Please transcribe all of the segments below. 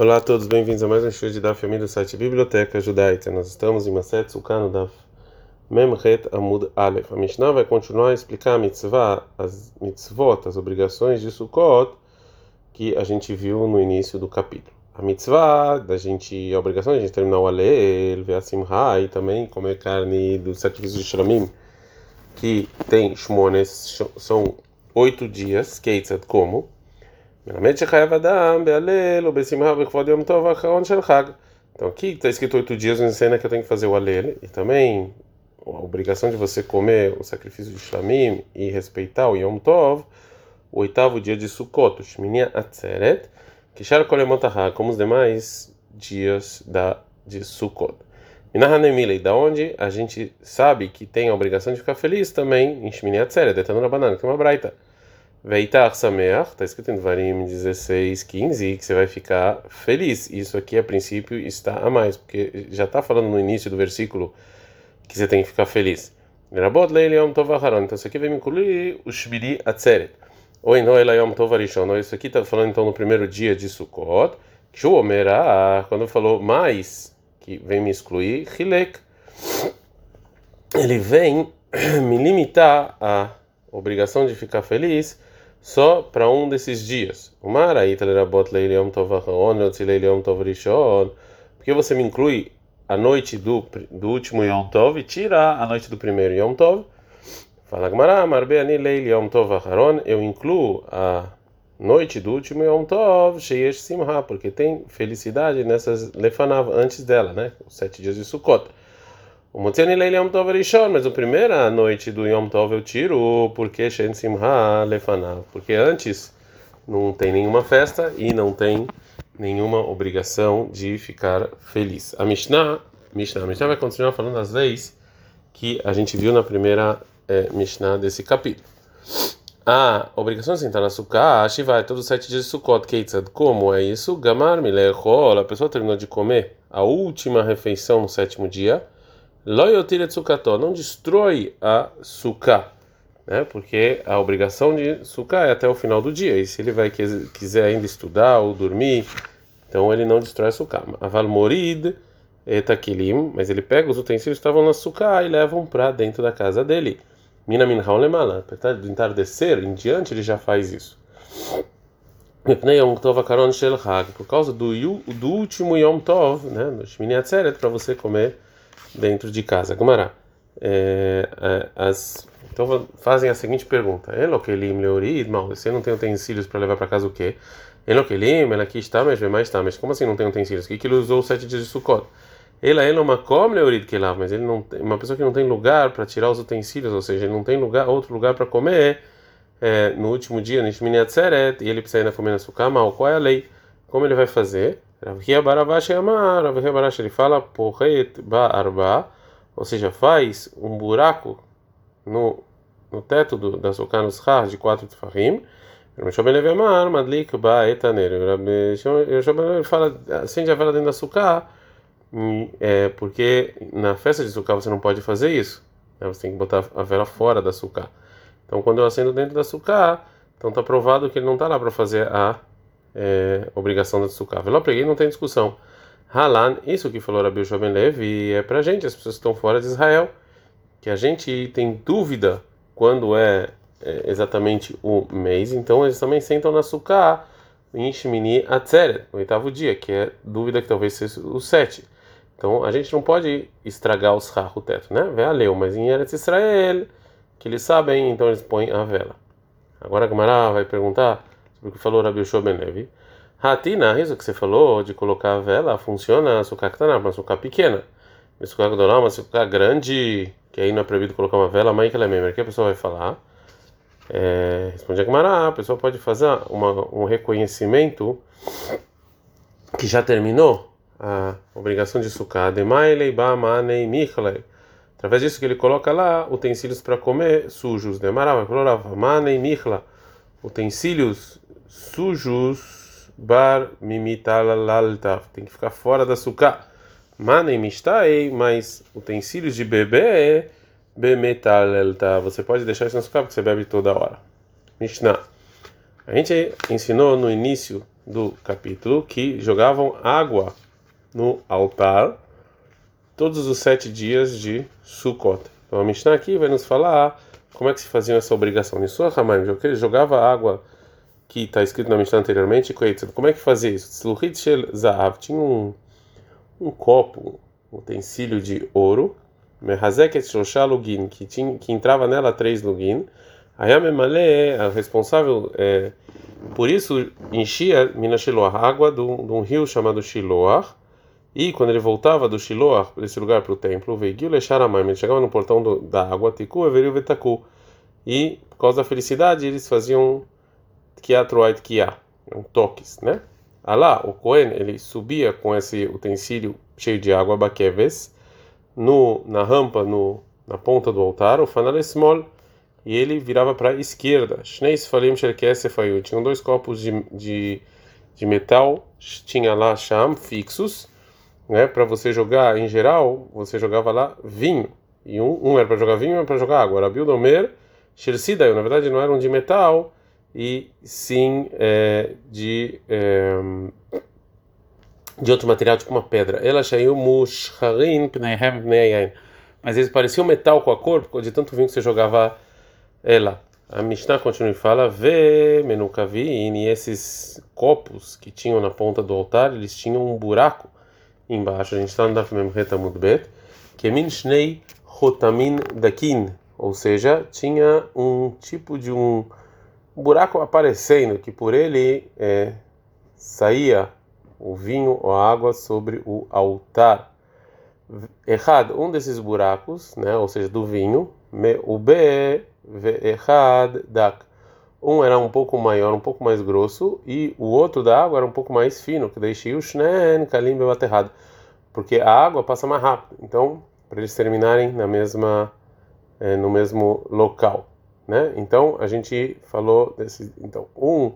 Olá a todos, bem-vindos a mais um show de Daf Yomi do site Biblioteca Judaica. Nós estamos em Maset Sukkah Daf Memchet Amud Aleph. A Mishnah vai continuar a explicar a mitzvah, as mitzvot, as obrigações de Sukkot que a gente viu no início do capítulo. A mitzvah, da gente, a obrigação de a gente terminar o Aleel, ver a Simha e também comer carne do sacrifício de Shramim, que tem Shmones, são oito dias, Keitzad como então aqui está escrito oito dias, nos ensina que eu tenho que fazer o alel. E também a obrigação de você comer o sacrifício de Shlamim e respeitar o Yom Tov, o oitavo dia de Sukkot, o Shmini Atzeret, que Shar Kolemotahá, como os demais dias da, de Sukkot. Minahanemilei, da onde a gente sabe que tem a obrigação de ficar feliz também em Shmini Atzeret, na banana, que é uma braita. Veitar Sameach, está escrito em Varim 16, 15, que você vai ficar feliz. Isso aqui, a princípio, está a mais, porque já está falando no início do versículo que você tem que ficar feliz. Rabot Leiliom Tovaharon. Então, isso aqui vai me incluir o Shbiri Atzeret. Ou em Noelayom Tovarishon. Isso aqui está falando então no primeiro dia de Sukkot. Shuomera, quando falou mais, que vem me excluir, Hilek. Ele vem me limitar a obrigação de ficar feliz só para um desses dias. Porque você me inclui a noite do, do último Yom Tov e tira a noite do primeiro Yom Tov. Fala Gmará, Marbeani Leil Yom Tov Aharon, eu incluo a noite do último Yom Tov, Sheyesh Simha, porque tem felicidade nessas lefanav antes dela, né? Os sete dias de Sukkot. O Motziani Leil Yom Tov Rishon, mas a primeira noite do Yom Tov eu tiro, porque Shen Simha Lefanav, porque antes não tem nenhuma festa e não tem nenhuma obrigação de ficar feliz. A Mishnah, Mishnah, Mishnah vai continuar falando as leis que a gente viu na primeira é, Mishnah desse capítulo. A obrigação de sentar na sukkah, Shiva, todos os sete dias de Sukkot, Keitzad, como é isso? Gamar Milechol, a pessoa terminou de comer a última refeição no sétimo dia, não destrói a sukkah, né? Porque a obrigação de sukkah é até o final do dia. E se ele vai quiser ainda estudar ou dormir, então ele não destrói a sukkah. Aval morid etakilim, mas ele pega os utensílios que estavam na sukkah e levam para dentro da casa dele. Mina minhaul lemala, do entardecer em diante ele já faz isso. Por causa do, do último Yom Tov, né, no Shmini Atzeret, para você comer dentro de casa. Gumará. É, é, as, então fazem a seguinte pergunta: Elokelim leorid, mal, você não tem utensílios para levar para casa o quê? Elokelim, ela aqui está, mas mais está. Mas como assim não tem utensílios? O que, ele usou sete dias de Sukkot? Ela é uma come leorid que lava, mas ele não tem, uma pessoa que não tem lugar para tirar os utensílios, ou seja, ele não tem lugar, outro lugar para comer é, no último dia, e ele precisa ainda comer na Sukkah, mal, qual é a lei? Como ele vai fazer? Ravia Baravash Amar, Ravia Barash ele fala Porret Ba'arba, ou seja, faz um buraco no, no teto do, da Sukkah nos Har de quatro Tfahim. Rabbi Levi Amar, Madlik Ba'etaner. Rabbi fala, acende a vela dentro da Sukkah, é, porque na festa de Sukkah você não pode fazer isso. Né? Você tem que botar a vela fora da Sukkah. Então, quando eu acendo dentro da Sukkah, então está provado que ele não está lá para fazer a é, obrigação da Sukkah. Velo preguei, não tem discussão. Halan, isso que falou Rabi Jovem Levi é para gente, as pessoas que estão fora de Israel, que a gente tem dúvida quando é, é exatamente o mês, então eles também sentam na Sukkah em Shmini Atzeret, no oitavo dia, que é dúvida que talvez seja o sete. Então a gente não pode estragar os rach, o teto, né? Vê a leu, mas em Eretz Israel, que eles sabem, então eles põem a vela. Agora a Gamara vai perguntar sobre o que falou Rabi Yoshua Ben. Hatina, isso que você falou de colocar a vela, funciona a sucá ktaná, uma sucá pequena. Sucá ktaná, uma sucá grande, que aí não é proibido colocar uma vela, mas que ela é mesmo. que a pessoa vai falar? É, responde a Gemara, a pessoa pode fazer uma, um reconhecimento que já terminou a obrigação de sucá. Demailei ba michlei. Através disso que ele coloca lá utensílios para comer sujos. Demarava, falava, manei michla. Utensílios sujos, bar mimitalalta, tem que ficar fora da suká. Manem mistai, mas utensílios de bebê, bemetalalta, você pode deixar isso na suká porque você bebe toda hora. Mishnah. A gente ensinou no início do capítulo que jogavam água no altar todos os sete dias de Sukkot. Então a Mishnah aqui vai nos falar como é que se fazia essa obrigação. Em sua Hamaim, jogava água que está escrito na Mishnah anteriormente, como é que fazia isso? Tzluchit shel Zahav tinha um, um copo, um utensílio de ouro, Mehazeket Shosha Lugin, que, tinha, que entrava nela três Lugin, Ayamemale, a responsável é, por isso enchia Minas Shiloah, água de um, rio chamado Shiloah, e quando ele voltava do Shiloah, desse lugar para o templo, veio Lesharamai, ele chegava no portão do, da água, Tiku, Everiu Vetaku, e por causa da felicidade eles faziam Kiatroait Kia, um toques, né? Alá, o Cohen, ele subia com esse utensílio cheio de água, Bakeves, no, na rampa, no, na ponta do altar, o Fanalesmol, e ele virava para a esquerda. Shneis Falim Sherkesefayut. Tinham dois copos de, de, de metal, tinha lá cham fixos, né? Para você jogar, em geral, você jogava lá vinho. E um, um era para jogar vinho e um era para jogar água. Era Bildomer, Shersidaio. Na verdade, não eram de metal, e sim é, de. É, de outro material, tipo uma pedra. Ela saiu mushharin Mas eles pareciam metal com a cor, de tanto vinho que você jogava ela. A Mishnah continua e fala: Vê menukavin, e esses copos que tinham na ponta do altar, eles tinham um buraco embaixo. A gente está no Daf Memreta Mudbet, que min shnei rotamin dakin, ou seja, tinha um tipo de um buraco aparecendo que por ele é, saía o vinho ou a água sobre o altar. Errado, um desses buracos, né, ou seja, do vinho, o B Errad dak. Um era um pouco maior, um pouco mais grosso, e o outro da água era um pouco mais fino, que deixei o shnen kalim errado, porque a água passa mais rápido. Então, para eles terminarem na mesma é, no mesmo local, né? Então, a gente falou desse, então, um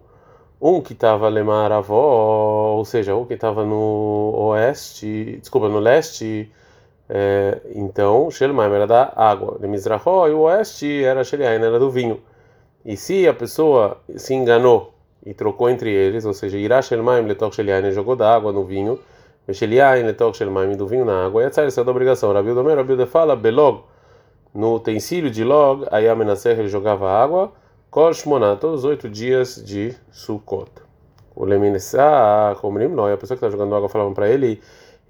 um que estava Lemar Avó, ou seja, um que estava no oeste, desculpa, no leste, é, então Shelmaim era da água, de Mizrahó, e o oeste era Sheliain, era do vinho. E se a pessoa se enganou e trocou entre eles, ou seja, Irá Shelmaim letok Sheliain, jogou da água no vinho, Sheliain letok Shelmaim, do vinho na água, e essa é da obrigação. Rabi Domer, Rabi de fala, Belog, no utensílio de Log, aí a ele jogava água, Kol Shmoná, todos os oito dias de Sukkot. O Leminessá, Komrim, não, a pessoa que está jogando água falava para ele,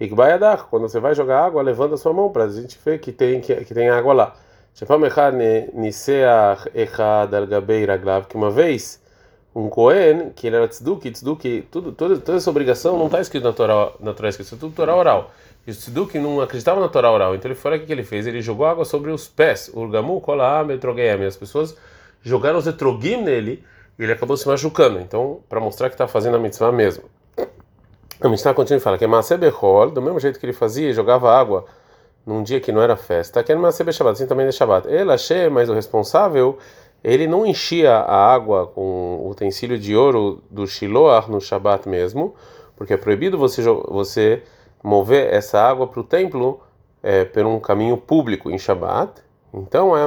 Ikbayadach, quando você vai jogar água, levanta a sua mão para a gente ver que tem, que, que tem água lá. Que uma vez, um Cohen, que ele era tzeduk, tzeduk, tudo, toda, toda essa obrigação não está escrito na Torá, na Torá, escrito tudo Torá oral. E o tzeduk não acreditava na Torá oral, então ele foi o que ele fez? Ele jogou água sobre os pés, urgamu, kola, metrogem, as pessoas jogaram os etrogim nele e ele acabou se machucando. Então, para mostrar que está fazendo a mitzvah mesmo. A Mishnah continua e fala que Maaseh Bechol, do mesmo jeito que ele fazia, jogava água num dia que não era festa, que é Maaseh Shabbat, assim também é Shabbat. Ele achei, mas o responsável, ele não enchia a água com o utensílio de ouro do Shiloah no Shabbat mesmo, porque é proibido você, você mover essa água para o templo é, por um caminho público em Shabbat. Então, é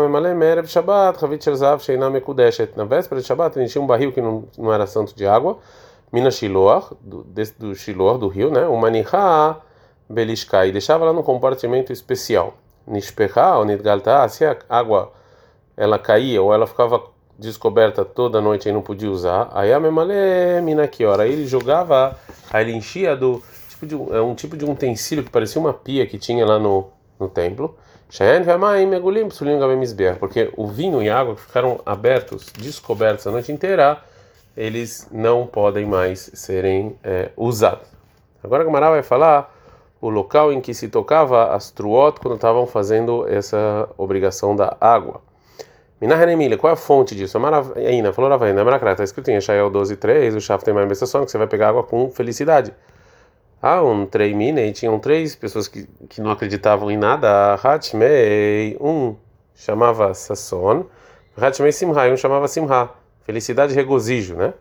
Mekudeshet. Na véspera de Shabbat, ele enchia um barril que não, não era santo de água, Mina Shiloah, do, do Shiloah, do rio, né? O Maniha Belishkai, deixava lá no compartimento especial. Nishpecha ou Nidgalta, se a água ela caía ou ela ficava descoberta toda noite e não podia usar, aí a memale mina que hora, aí ele jogava, aí ele enchia do tipo de é um tipo de utensílio que parecia uma pia que tinha lá no, no templo porque o vinho e a água que ficaram abertos, descobertos a noite inteira, eles não podem mais serem é, usados. Agora a Gamara vai falar o local em que se tocava as truot quando estavam fazendo essa obrigação da água. Minahanemile, qual é a fonte disso? Maravilha, falou Ravaina, está escrito em Eshael 12:3, o Shaf tem mais que você vai pegar água com felicidade. Ah, um treimine, e tinham três pessoas que, que não acreditavam em nada. Hatmei, um chamava Sasson, Hatmei Simha, um chamava Simha. Felicidade e regozijo, né?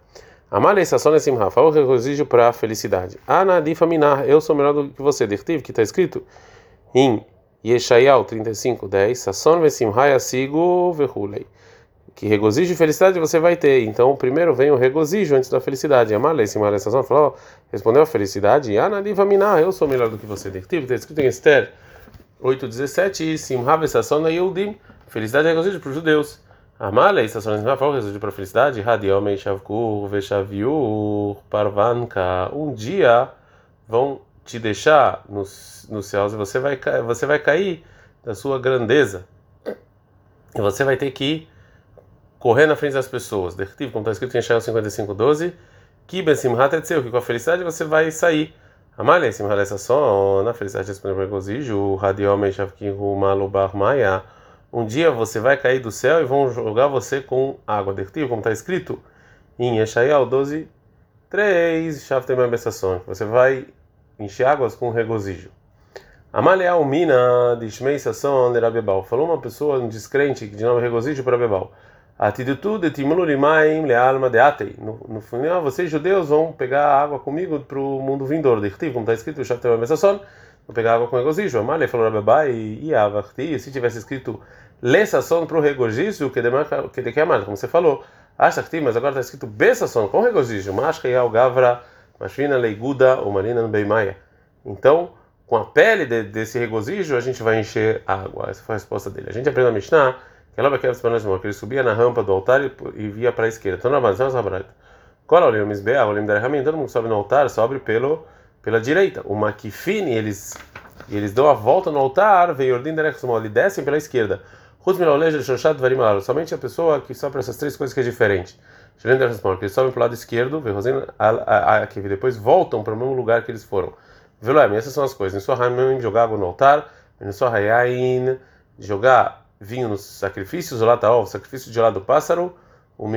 Amalei Sasson é Simha, fala o regozijo para a felicidade. Anadifa Minar, eu sou melhor do que você. Dirtiv, que está escrito em Yeshayal 35, 10, Sasson ve Simha yasigu vehulei. Que regozijo e felicidade você vai ter. Então, primeiro vem o regozijo antes da felicidade. Amalei, se Malei falou, respondeu a felicidade, Analiva Miná, eu sou melhor do que você. Está escrito em Esther 8,17, Simha Vessasona Yehudim, felicidade e regozijo para os judeus. Amalei, de falou regozijo para a felicidade, Hadiomei Shavkur, Veshaviur, Parvanka. Um dia vão te deixar nos, nos céus e você vai, você vai cair da sua grandeza. E você vai ter que correr na frente das pessoas. Dertiv, como está escrito em Shael 55:12, que besimhat etzeu, que com a felicidade você vai sair. Amalha simhat essa só, na felicidade respondeu para gozijo, radiome shavkihu malubar maya. Um dia você vai cair do céu e vão jogar você com água. Dertiv, como está escrito em Yeshayahu 12, 3, Shavtem Você vai encher águas com regozijo. Amalea Umina de Shmei Sasson. Falou uma pessoa, um descrente, de nome regozijo para Rabebal. Atidutu de Timululimaim lealma de Atei. No final, vocês judeus vão pegar água comigo para o mundo vindouro. De como está escrito, o Shavtem Sasson, vão pegar água com regozijo. Amalea falou Rabebal e Avachti. Se tivesse escrito Lessasson para o regozijo, que de que amar, como você falou. Achachti, mas agora está escrito Bessasson com regozijo. Mashka Yal Gavra, Mashvina Leiguda, ou Marina Beimaia. Então, com a pele de, desse regozijo, a gente vai encher água. Essa foi a resposta dele. A gente aprende a Mishnah que ela que ele subia na rampa do altar e via para a esquerda. Então, base, Qual é o Limdarhamin? Todo mundo sobe no altar, sobe pelo, pela direita. O Makifini, eles, eles dão a volta no altar, veio Ordem eles descem pela esquerda. Somente a pessoa que sobe para essas três coisas que é diferente. Eles sobem para o lado esquerdo, que depois voltam para o mesmo lugar que eles foram. Essas são as coisas. Jogar água no altar. Jogar vinho nos sacrifícios. O lataov, sacrifício de lado do pássaro. O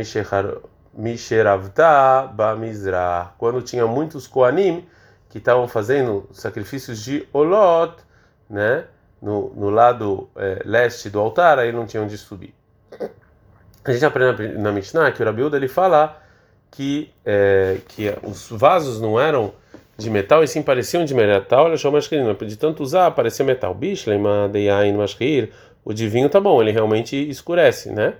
Misheravta Bamizra. Quando tinha muitos Koanim que estavam fazendo sacrifícios de Olot, né? No, no lado é, leste do altar, aí não tinham onde subir. A gente aprende na Mishnah que o Rabiuda ele fala que, é, que os vasos não eram de metal e sim pareciam de metal, olha só de tanto usar parecia metal. Bishlema deyain mashkir, o de vinho tá bom, ele realmente escurece, né?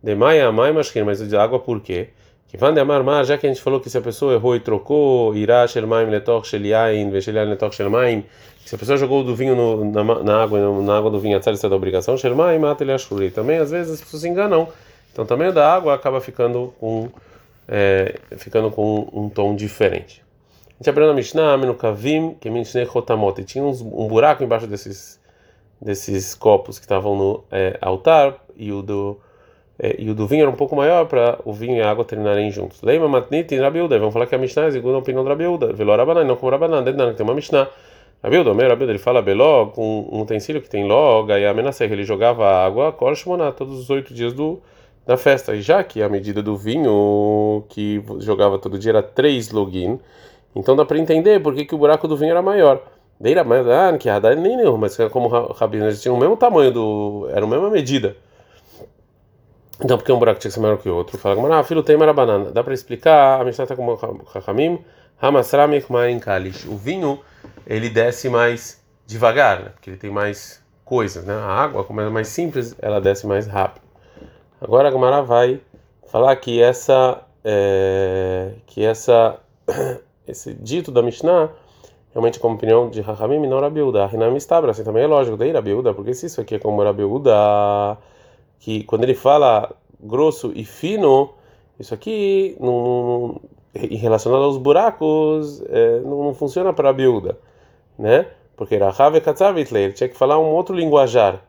De maia mai mashkir, mas o de água por quê? Que van amar mar, já que a gente falou que se a pessoa errou e trocou, irá shel maim letoch shel yain, ve shel yain letoch shel maim, se a pessoa jogou do vinho no, na, na, água, na água do vinho, a é da obrigação, shel maim mata ele ashuri. Também às vezes as pessoas se enganam. Então também o da água acaba ficando com é, ficando com um tom diferente. A gente aprendeu na Mishnah, no Kavim, que Mishneh Chotamot. E tinha uns, um buraco embaixo desses, desses copos que estavam no é, altar, e o, do, é, e o do vinho era um pouco maior para o vinho e a água terminarem juntos. Leima Matnit e Rabiuda. Vamos falar que a Mishnah é segundo a opinião do Rabiuda. Veló Rabanan, não como Rabanan. Dentro da tem uma Mishnah. Rabiuda, o meu Rabiuda, ele fala Beló, com um utensílio que tem loga e a Menasser, ele jogava água, Korshmoná, todos os oito dias do da festa. E já que a medida do vinho que jogava todo dia era três login, então dá para entender por que, que o buraco do vinho era maior. Deira, mas ah, que nem nenhum, mas como Rabino eles tinham o mesmo tamanho do, era a mesma medida. Então porque um buraco tinha que ser maior que o outro? Fala, ah, filho tem banana. Dá para explicar? A Mishnah está como Chachamim, Hamasramik Main Kalish. O vinho ele desce mais devagar, né? porque ele tem mais coisas, né? A água, como é mais simples, ela desce mais rápido. Agora a Gamara vai falar que essa é, que essa esse dito da Mishnah, realmente como opinião de Rahamim, não Rabiuda. Rinam Istabra, assim também é lógico, daí Rabiuda, porque se isso aqui é como Rabiuda, que quando ele fala grosso e fino, isso aqui em relacionado aos buracos, é, não, não, funciona para Rabiuda, né? Porque Rahav e Katzavitler, ele tinha que falar um outro linguajar,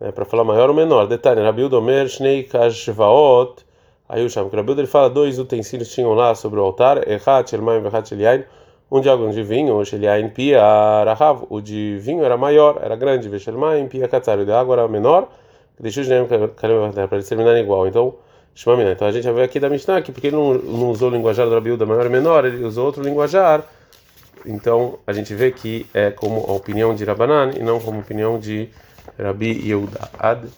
né? para falar maior ou menor. Detalhe, Rabiuda Omer, Shnei Kashvaot, Aí o Sham Krabuda ele fala dois utensílios tinham lá sobre o altar, Echat Shelmaim Vechat Sheliain, um água de vinho, o Sheliain Pia Rahav, o de vinho era maior, era grande, Veshelmaim Pia Katzar, o de água era menor, deixou de para eles terminarem igual. Então. Então a gente vai ver aqui da Mishnah que porque ele não, não usou o linguajar do Rabiuda maior e menor, ele usou outro linguajar. Então a gente vê que é como a opinião de Rabanan e não como a opinião de Rabi Yehuda. Ad.